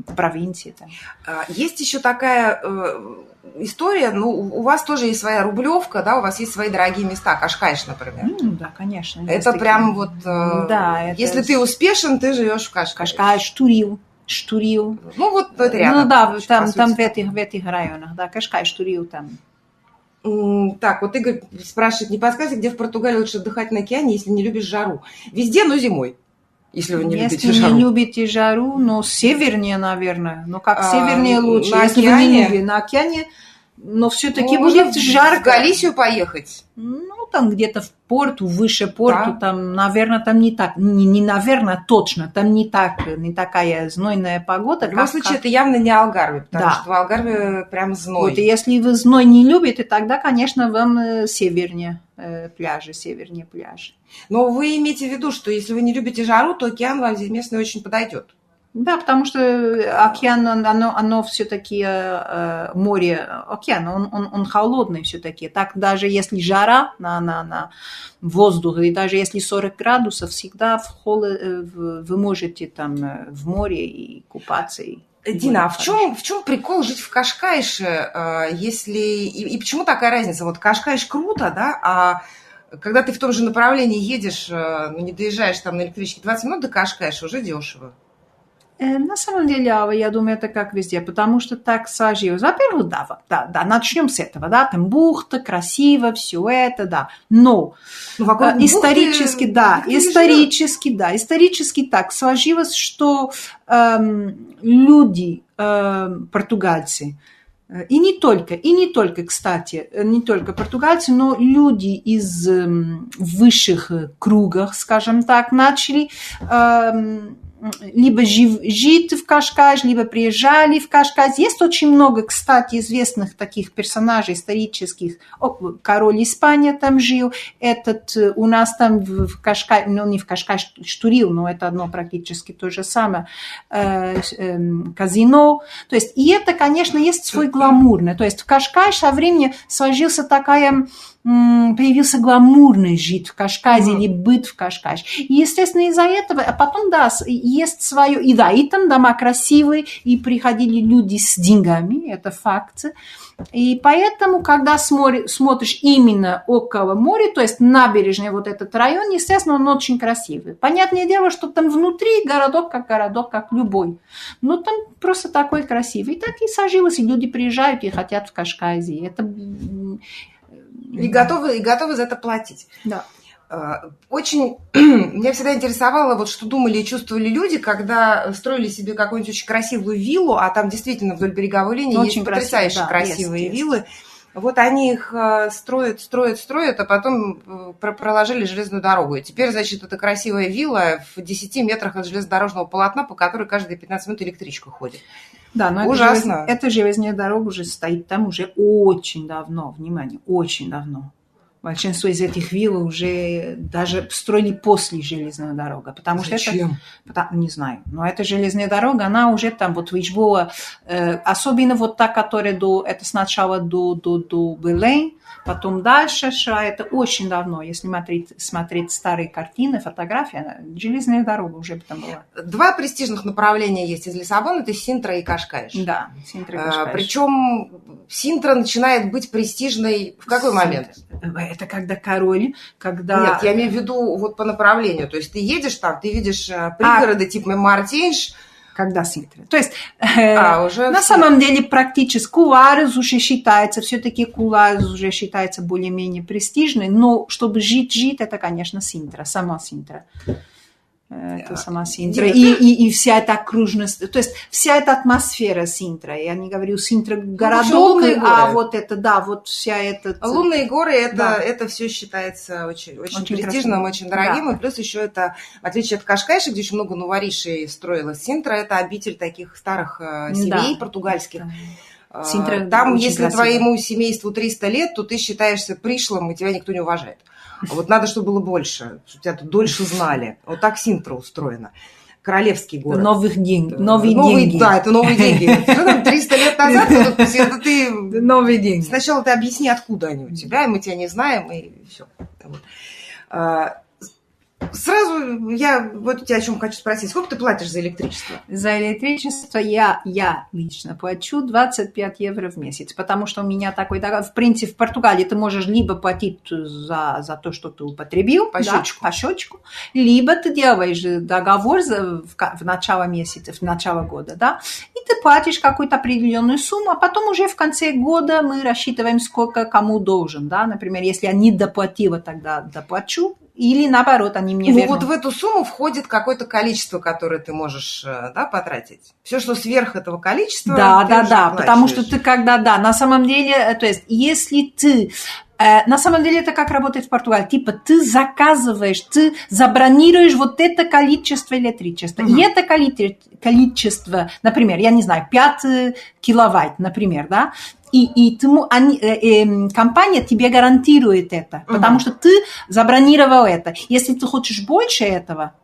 в провинции. Там. А, есть еще такая э, история, ну, у вас тоже есть своя рублевка, да, у вас есть свои дорогие места, Кашкайш, например. Ну, да, конечно. Это прям вот... Э, да, это... Если ты успешен, ты живешь в Кашкайше. Кашкайш, Штурил. Штурил. Ну, вот это рядом. Ну, да, там, там в, этих, в этих районах, да, Кашкайш, Штурил там. Так, вот Игорь спрашивает, не подскажете, где в Португалии лучше отдыхать на океане, если не любишь жару? Везде, но зимой. Если вы не Если любите жару. Не любите жару, но севернее, наверное. Но как а, севернее лучше. На Если океане? вы не любите на океане, но все-таки ну, будет жарко. В Галисию поехать? Ну, там где-то в порту, выше порту, Да. там, наверное, там не так, не, не наверное, точно, там не так, не такая знойная погода. В любом как- случае, как- это явно не Алгарве, потому Да. что в Алгарве прям зной. Вот, и если вы зной не любите, тогда, конечно, вам э, севернее э, пляжи, севернее пляжи. Но вы имеете в виду, что если вы не любите жару, то океан вам здесь местный очень подойдет. Да, потому что океан, он- оно, оно все-таки море, океан, он, он, он холодный все-таки. Так даже если жара на, на, на воздух, и даже если 40 градусов, всегда в холод, э, вы можете там э, в море и купаться. И Дина, а в чем, в чем прикол жить в Кашкайше, э, если... И, и почему такая разница? Вот Кашкайш круто, да, а когда ты в том же направлении едешь, э, ну, не доезжаешь там на электричке 20 минут до Кашкайша, уже дешево. Э, На самом деле, я думаю, это как везде, потому что так сложилось. Во-первых, да, да, да, начнем с этого, да, там бухта, красиво, все это, да. Но Ну, вокруг э, бухты исторически, да, не живет. исторически, да, исторически так сложилось, что эм, люди, эм, португальцы, э, и не только, и не только, кстати, не только португальцы, но люди из эм, высших кругах, скажем так, начали эм, либо жить в Кашкаш, либо приезжали в Кашкаш. Есть очень много, кстати, известных таких персонажей исторических. О, король Испания там жил, этот э, у нас там в, Кашкаш, ну не в Кашкаш, Штурил, но это одно практически то же самое, э, эм, казино. То есть, и это, конечно, есть свой гламурный. То есть в Кашкаш со временем сложился такая появился гламурный жить в Кашказе Мгм. или быт в Кашкаш. И, естественно, из-за этого, а потом, да, есть свое, и да, и там дома красивые, и приходили люди с деньгами, это факт. И поэтому, когда смотри- смотришь именно около моря, то есть набережный вот этот район, естественно, он очень красивый. Понятное дело, что там внутри городок как городок, как любой. Но там просто такой красивый. И так и сложилось, и люди приезжают и хотят в Кашказе. Это... И готовы, и готовы за это платить. Да. Э, Очень меня всегда интересовало, вот что думали и чувствовали люди, когда строили себе какую-нибудь очень красивую виллу, а там действительно вдоль береговой линии Очень есть красиво, потрясающе да, красивые есть, есть. Вот они их э, строят, строят, строят, а потом э, про- проложили железную дорогу. И теперь, значит, это красивая вилла в 10 метрах от железнодорожного полотна, по которой каждые 15 минут электричка ходит. Да, но Ужасно. Это, желез- эта железная дорога уже стоит там уже очень давно, внимание, очень давно. Большинство из этих вилл уже даже строили после железной дороги, потому что это Зачем? Пота- не знаю. Но эта железная дорога, она уже там вот в Лишбоа, э, особенно вот та, которая до, это сначала до, до, до Белém, потом дальше шла, это очень давно, если смотреть, смотреть старые картины, фотографии, она- железная дорога уже там была. Два престижных направления есть из Лиссабона, это Синтра и Кашкайш. Да, Синтра и А, Кашкайш. Причем Синтра начинает быть престижной в какой момент? Это когда король, когда... Нет, я имею в виду вот по направлению. То есть ты едешь там, ты видишь э, пригороды типа Мартинш, Когда Синтра. То есть, э, а уже на все. самом деле, практически Куларес уже считается, все-таки Куларес уже считается более-менее престижной, но чтобы жить-жить, это, конечно, Синтра, сама Синтра. Э, Это А, сама Синтра. Дина, И, и, и вся эта окружность, то есть вся эта атмосфера Синтра. Я не говорю Синтра городок, лунные а вот это, да, вот вся эта... Лунные горы это, Да. это все считается очень, очень, Очень престижным, красиво. очень дорогим. Да. И плюс еще это, в отличие от Кашкайша, где очень много новоришей строилась Синтра, это обитель таких старых э, семей Да. португальских. Да. Э, Синтра Там, если красиво. твоему семейству 300 лет, то ты считаешься пришлым, и тебя никто не уважает. А вот надо, чтобы было больше, чтобы тебя тут дольше знали. Вот так Синтра устроена королевский город. Новых денег, новые, новые деньги. Да, это новые деньги. Что там, 300 лет назад, это ты... Новые деньги. Сначала ты объясни, откуда они у тебя, и мы тебя не знаем, и все. Сразу я вот у тебя о чем хочу спросить. Сколько ты платишь за электричество? За электричество я, я лично плачу 25 евро в месяц, потому что у меня такой договор. В принципе, в Португалии ты можешь либо платить за, за то, что ты употребил, по, да, счетчику. по счетчику, либо ты делаешь договор за, в, в начало месяца, в начало года, да, и ты платишь какую-то определенную сумму, а потом уже в конце года мы рассчитываем, сколько кому должен, да, например, если я не доплатила, тогда доплачу, или наоборот, они мне ну, Вот в эту сумму входит какое-то количество, которое ты можешь э, да, потратить. Все, что сверх этого количества. Да, да, да. Потому что ты когда, да, на самом деле, э, то есть, если ты на самом деле это как работает в Португалии. Типа ты заказываешь, ты забронируешь вот это количество электричества. Угу. И это количество, например, я не знаю, 5 киловатт, например, да, и, и ты, они, э, э, компания тебе гарантирует это, угу. потому что ты забронировал это. Если ты хочешь больше этого,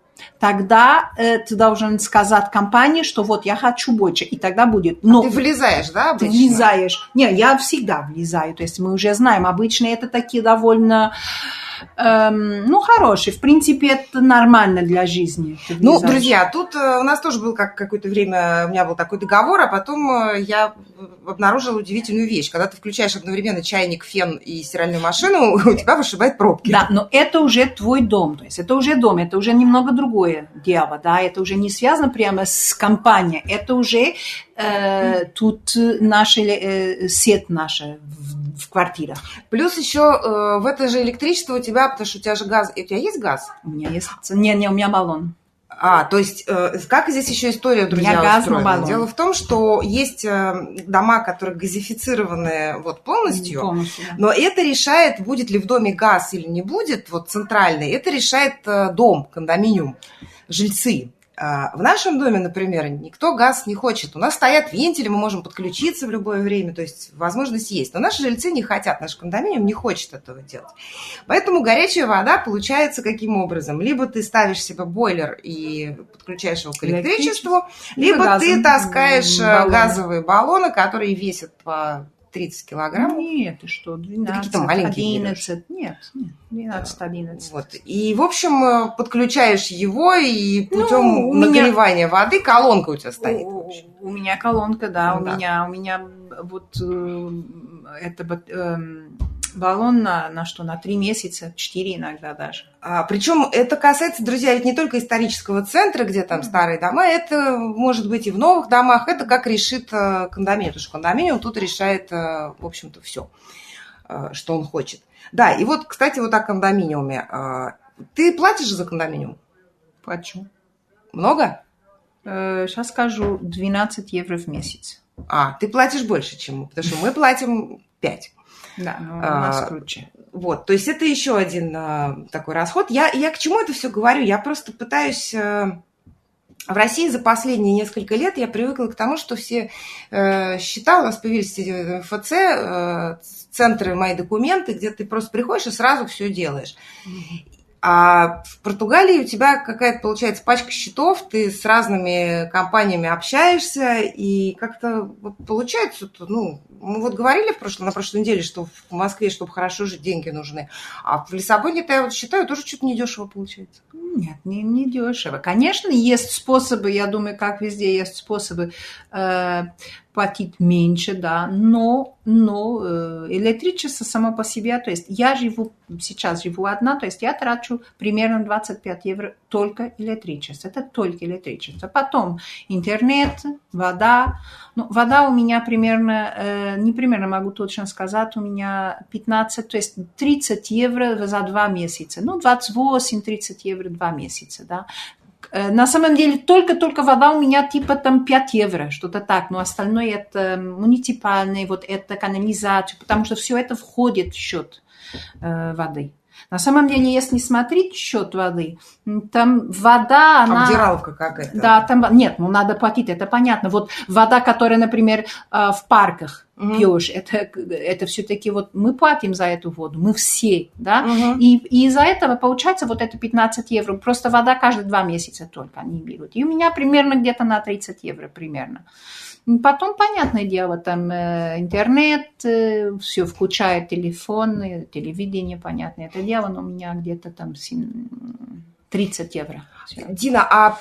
тогда э, ты должен сказать компании, что вот я хочу больше, и тогда будет. Но а ты влезаешь, да, обычно? Ты влезаешь. Не, я всегда влезаю, то есть мы уже знаем, обычно это такие довольно эм, ну, хороший. В принципе, это нормально для жизни. Ну, друзья, тут э, у нас тоже был как какое-то время, у меня был такой договор, а потом э, я обнаружила удивительную вещь. Когда ты включаешь одновременно чайник, фен и стиральную машину, у тебя вышибает пробки. Да, но это уже твой дом. То есть это уже дом, это уже немного другое дело, да, это уже не связано прямо с компанией, это уже э, тут наша э, сеть наша в, в квартирах. Плюс еще э, в это же электричество у тебя, потому что у тебя же газ, у тебя есть газ? У меня есть, не, не, у меня баллон. А, то есть, э, как здесь еще история, друзья, устроена? баллон. Дело в том, что есть э, дома, которые газифицированы вот полностью, полностью да. но это решает, будет ли в доме газ или не будет, вот центральный, это решает э, дом, кондоминиум, жильцы. А, в нашем доме, например, никто газ не хочет. У нас стоят вентили, мы можем подключиться в любое время, то есть возможность есть. Но наши жильцы не хотят, наш кондоминиум не хочет этого делать. Поэтому горячая вода получается каким образом? Либо ты ставишь себе бойлер и подключаешь его к электричеству, либо, либо ты таскаешь э, баллоны. газовые баллоны, которые весят по 30 килограмм. Нет, ты что, 12, какие-то маленькие 11. Нет, нет, 12, 11. Вот. И, в общем, э, подключаешь его, и путем ну, нагревания меня... воды колонка у тебя стоит. У, у меня колонка, да, ну, у да. меня, у меня вот э, это э, баллон на, на что, на три месяца, четыре иногда даже. А, причем это касается, друзья, ведь не только исторического центра, где там mm-hmm. старые дома, это может быть и в новых домах, это как решит э, кондоминиум, потому что кондоминиум тут решает, э, в общем-то, все, э, что он хочет. Да, и вот, кстати, вот о кондоминиуме. Ты платишь за кондоминиум? Плачу. Много? Сейчас скажу, 12 евро в месяц. А, ты платишь больше, чем мы, потому что мы платим 5. Да, но у нас а, круче. Вот, то есть это еще один а, такой расход. Я, я к чему это все говорю? Я просто пытаюсь... А, в России за последние несколько лет я привыкла к тому, что все э, счета, у нас появились эти ФЦ, э, центры «Мои документы», где ты просто приходишь и сразу все делаешь. А в Португалии у тебя какая-то, получается, пачка счетов, ты с разными компаниями общаешься, и как-то получается, ну, мы вот говорили в прошлом, на прошлой неделе, что в Москве, чтобы хорошо жить, деньги нужны. А в Лиссабоне-то, я вот считаю, тоже что-то недешево получается. Нет, не, не дешево. Конечно, есть способы, я думаю, как везде есть способы э, платить меньше, да, но, но э, электричество само по себе, то есть я живу, сейчас живу одна, то есть я трачу примерно 25 евро только электричество, это только электричество. Потом интернет, вода, ну, вода у меня примерно, э, не примерно могу точно сказать, у меня 15, то есть 30 евро за два месяца, ну, 28-30 евро два месяца, да. Э, на самом деле только-только вода у меня типа там 5 евро, что-то так, но остальное это муниципальное, вот это канализация, потому что все это входит в счет э, воды. На самом деле, если смотреть счет воды, там вода, она... Обдираловка какая-то. Да, там... Нет, ну надо платить, это понятно. Вот вода, которая, например, э, в парках угу. пьешь, это, это все-таки вот мы платим за эту воду, мы все, да, угу. и, и из-за этого получается вот это 15 евро. Просто вода каждые два месяца только они берут. И у меня примерно где-то на 30 евро примерно. Потом, понятное дело, там э, интернет, э, все включает телефон, телевидение, понятное это дело, но у меня где-то там 30 евро. Дина, а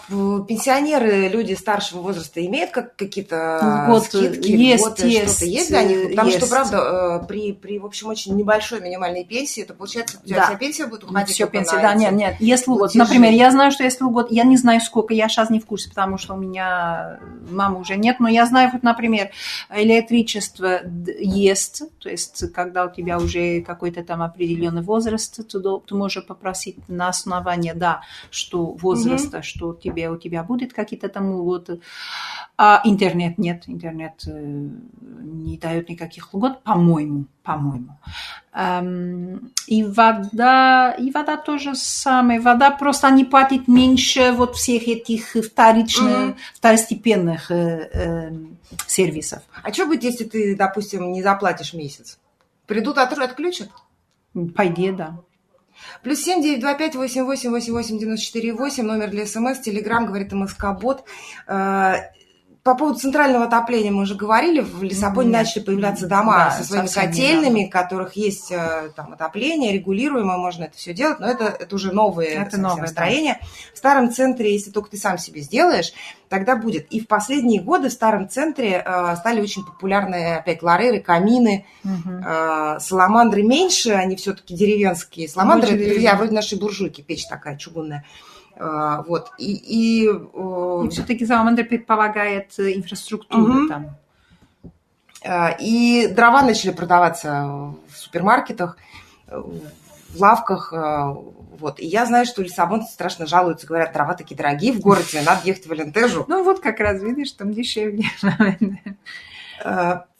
пенсионеры, люди старшего возраста имеют как, какие-то вот, скидки, есть, есть, что-то есть для них? Потому есть. что, правда, э, при, при, в общем, очень небольшой минимальной пенсии, это получается, у тебя Да. вся пенсия будет уходить Все пенсия, да, нет, нет. Если вот, например, я знаю, что если год, я не знаю сколько, я сейчас не в курсе, потому что у меня мамы уже нет, но я знаю, вот, например, электричество есть, то есть когда у тебя уже какой-то там определенный возраст, ты, ты можешь попросить на основании, да, что возраста, что тебе, у тебя будет какие-то там льготы. А интернет нет, интернет э, не дает никаких льгот, по-моему, по-моему. Эм, И вода, и вода тоже самое. Вода просто не платит меньше вот всех этих вторичных, Мгм. второстепенных э, э, сервисов. А что будет, если ты, допустим, не заплатишь месяц? Придут, от- отключат? По идее, да. Плюс семь девять два пять восемь восемь восемь восемь девяносто четыре восемь номер для СМС, Телеграм, говорит МСК Бот. По поводу центрального отопления мы уже говорили, в Лиссабоне Нет. начали появляться дома Да, со своими котельными, в которых есть э, там отопление, регулируемое, можно это все делать, но это, это уже новые Это новое, да. строения. В старом центре, если только ты сам себе сделаешь, тогда будет. И в последние годы в старом центре э, стали очень популярны опять лареры, камины, Мгм. Э, Саламандры меньше, они все-таки деревенские. Саламандры, это, друзья, вроде нашей буржуйки, печь такая чугунная. Вот. И, и, И все-таки Саламандр предполагает э, инфраструктуру Мгм. там. э, и дрова начали продаваться в супермаркетах, в лавках. э, Вот. И я знаю, что лиссабонцы страшно жалуются, говорят, дрова такие дорогие в городе, надо ехать в Алентежу. Ну вот как раз, видишь, там дешевле.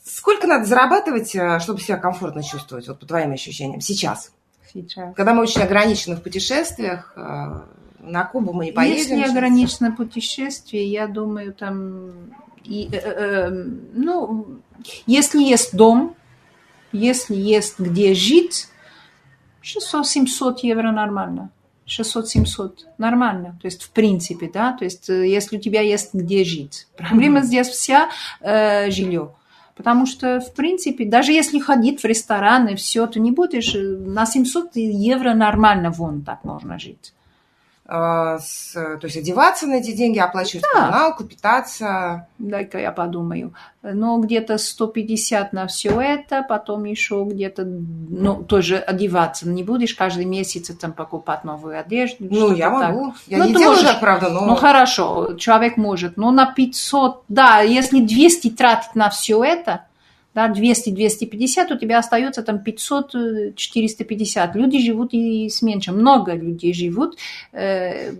Сколько надо зарабатывать, э, чтобы себя комфортно чувствовать, вот по твоим ощущениям, сейчас? Сейчас. Когда мы очень ограничены в путешествиях, на Кубу мы не поедем. Если сейчас. ограничено путешествие, я думаю, там, и, э, э, ну, если есть дом, если есть где жить, 600-700 евро нормально. 600-700 нормально, то есть в принципе, да, то есть э, если у тебя есть где жить. Проблема Мгм. здесь вся э, жилье. Потому что, в принципе, даже если ходить в рестораны, все, ты не будешь, э, на 700 евро нормально вон так можно жить. Э, с- то есть одеваться на эти деньги, оплачивать Да. коммуналку, питаться. Дай-ка я подумаю. Ну, где-то 150 на все это, потом еще где-то, ну, тоже одеваться. Не будешь каждый месяц там покупать новую одежду. Ну, я так. могу. Я Ну, не делаю можешь. так, правда, но... Ну, хорошо, человек может. Но на 500, да, если 200 тратить на все это, да, 200-250, у тебя остается там 500-450. Люди живут и с меньшим. Много людей живут э,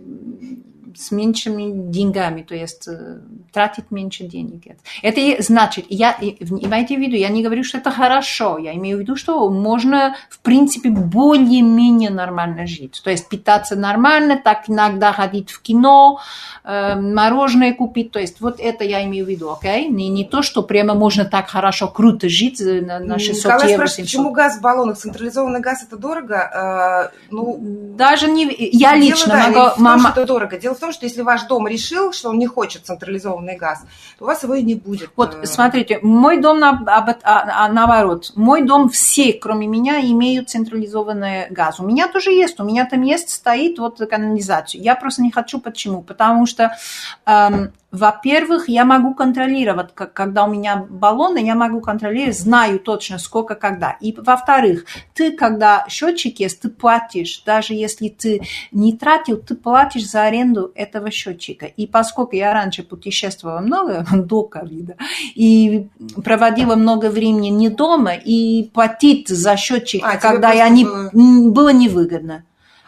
с меньшими деньгами, то есть э, тратить меньше денег. Это и значит, я, имейте в виду, я не говорю, что это хорошо, я имею в виду, что можно, в принципе, более-менее нормально жить. То есть питаться нормально, так иногда ходить в кино, э, мороженое купить, то есть вот это я имею в виду, окей? Не, не то, что прямо можно так хорошо, круто жить э, на, на 600 Николай евро, спрашивает, 700. почему газ в баллонах? Централизованный газ это дорого? Ну, Даже не... Я дело, лично да, не могу... в том, мама, что это дорого. Дело в том, что если ваш дом решил, что он не хочет централизованный газ, то у вас его и не будет. Вот, Э, смотрите, мой дом на- об- а- а- наоборот. Мой дом все, кроме меня, имеют централизованный газ. У меня тоже есть. У меня там есть, стоит вот канализация. Я просто не хочу. Почему? Потому что, эм, во-первых, я могу контролировать, как- когда у меня баллоны, я могу контролировать, знаю точно сколько, когда. И, во-вторых, ты, когда счетчик есть, ты платишь. Даже если ты не тратил, ты платишь за аренду этого счетчика. И поскольку я раньше путешествовала много, до ковида, и проводила много времени не дома, и платить за счетчик, А, когда я не, было- было невыгодно.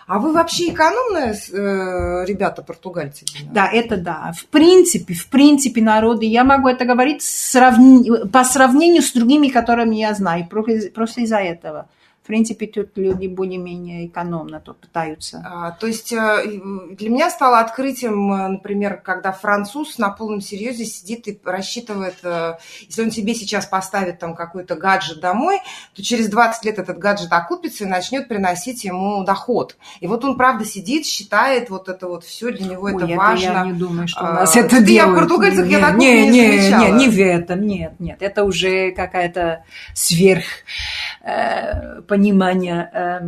А вы вообще экономные э, ребята, португальцы? Да, это да. В принципе, в принципе, народы, я могу это говорить сравни- по сравнению с другими, которыми я знаю, просто из-за этого. В принципе, тут люди более-менее экономно то пытаются. А, то есть э, для меня стало открытием, э, например, когда француз на полном серьезе сидит и рассчитывает, э, если он себе сейчас поставит там какой-то гаджет домой, то через 20 лет этот гаджет окупится и начнет приносить ему доход. И вот он, правда, сидит, считает вот это вот все, для него Ой, это, это важно. я не думаю, что у а, нас а, это делают. Я в португальцах, я такого не, не, не Не, не в этом, нет, нет. Это уже какая-то сверх э, понимание э,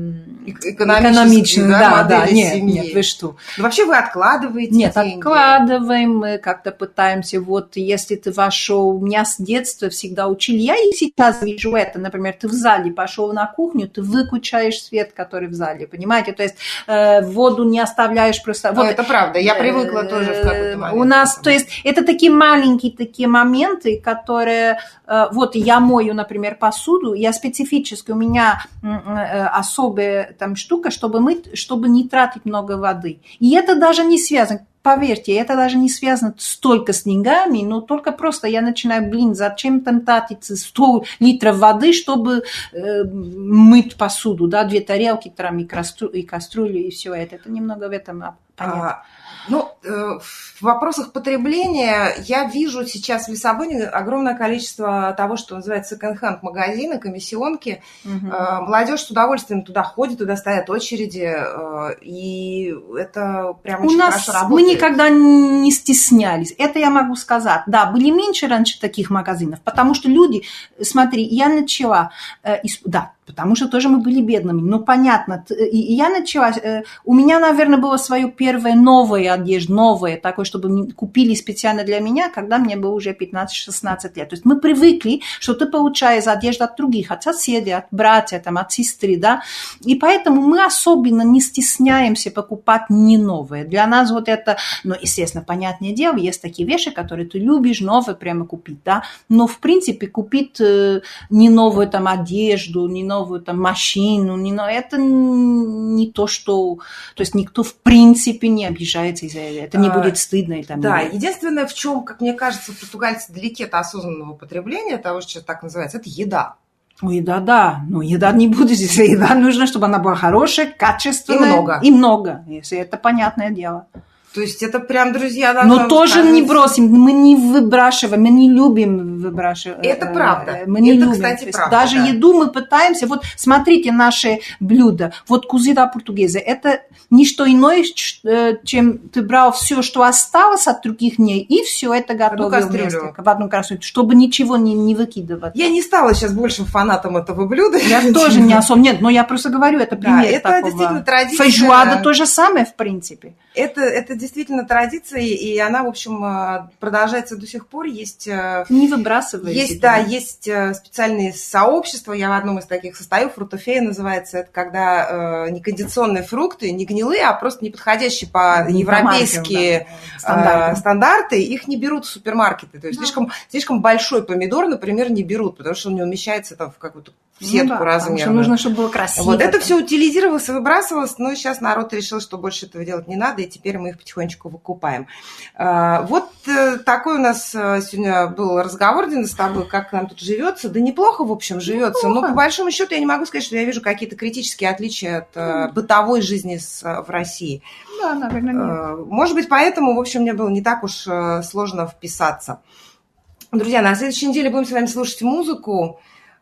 экономичное, да, да, нет, семьи. нет, вы что? Но вообще вы откладываете Нет, деньги? откладываем, мы как-то пытаемся, вот если ты вошел, меня с детства всегда учили, я и сейчас вижу это, например, ты в зале пошел на кухню, ты выключаешь свет, который в зале, понимаете, то есть э, воду не оставляешь просто. Вот, это правда, я привыкла э, тоже в какой-то момент. У нас, то есть это такие маленькие такие моменты, которые, э, вот я мою, например, посуду, я специфически, у меня э, особая там штука, чтобы мыть, чтобы не тратить много воды. И это даже не связано поверьте, это даже не связано столько с деньгами, но только просто я начинаю, блин, зачем там тратить 100 литров воды, чтобы э, мыть посуду, да, две тарелки, там, и, кастрю, и кастрюлю, и все это. Это немного в этом понятно. А, ну, э, в вопросах потребления я вижу сейчас в Лиссабоне огромное количество того, что называется секонд-хенд магазины, комиссионки. Угу. Молодежь с удовольствием туда ходит, туда стоят очереди, э, и это прям очень У нас хорошо работает. Мы никогда не стеснялись. Это я могу сказать. Да, были меньше раньше таких магазинов, потому что люди, смотри, я начала, да, потому что тоже мы были бедными. Ну, понятно. И я начала... Э, у меня, наверное, было свое первое новое одежда, новое, такое, чтобы купили специально для меня, когда мне было уже 15-16 лет. То есть мы привыкли, что ты получаешь одежду от других, от соседей, от братья, там, от сестры, да. И поэтому мы особенно не стесняемся покупать не новое. Для нас вот это, ну, естественно, понятное дело, есть такие вещи, которые ты любишь, новые прямо купить, да. Но, в принципе, купить э, не новую там одежду, не новую новую там машину, не, но это не то, что... То есть никто в принципе не обижается из-за этого. Это не а, будет стыдно. И, там, да, или... единственное, в чем, как мне кажется, португальцы далеки от осознанного потребления, того, что так называется, это еда. Ну, еда, да. Но еда не будет здесь. Еда нужна, чтобы она была хорошая, качественная. И много. И много, если это понятное дело. То есть это прям, друзья, Но тоже сказать. не бросим, мы не выбрашиваем, мы не любим выбрашивать. Это э, правда. Мы не это, любим. кстати, правда. Даже да. еду мы пытаемся. Вот смотрите наши блюда. Вот кузида португеза. Это не что иное, э, чем ты брал все, что осталось от других дней, и все это готовил одну вместе, в одну кастрюлю, чтобы ничего не, не выкидывать. Я не стала сейчас большим фанатом этого блюда. Я тоже не особо. Нет, но я просто говорю, это пример да, это такого. действительно традиция. Фейжуада то же самое, в принципе. Это, это действительно традиция и она, в общем, э, продолжается до сих пор. Есть... Э, не выбрасывайте. Есть, да, есть э, специальные сообщества, я в одном из таких состою, фрутофея называется, это когда э, не кондиционные фрукты, не гнилые, а просто не подходящие по не европейские да, стандарты. стандарты, их не берут в супермаркеты. То есть да. слишком, слишком большой помидор, например, не берут, потому что он не умещается там в какую-то в сетку ну, да, размерную. нужно, чтобы было красиво. Вот это все утилизировалось, выбрасывалось, но сейчас народ решил, что больше этого делать не надо, и теперь мы их потихонечку выкупаем. А, вот э, такой у нас э, сегодня был разговор, Дина, с тобой, как нам тут живется. Да неплохо, в общем, живется. Неплохо. Но по большому счету я не могу сказать, что я вижу какие-то критические отличия от mm. бытовой жизни в России. Да, наверное, нет. Может быть, поэтому, в общем, мне было не так уж сложно вписаться. Друзья, на следующей неделе будем с вами слушать музыку.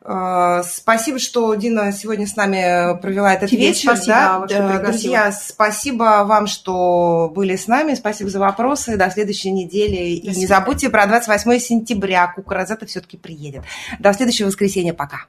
Э, спасибо, что Дина сегодня с нами провела этот Тебе вечер. Спасибо, да? Друзья, спасибо вам, что были с нами. Спасибо за вопросы. До следующей недели. Спасибо. И не забудьте про 28 сентября. Кукуразета все-таки приедет. До следующего воскресенья. Пока.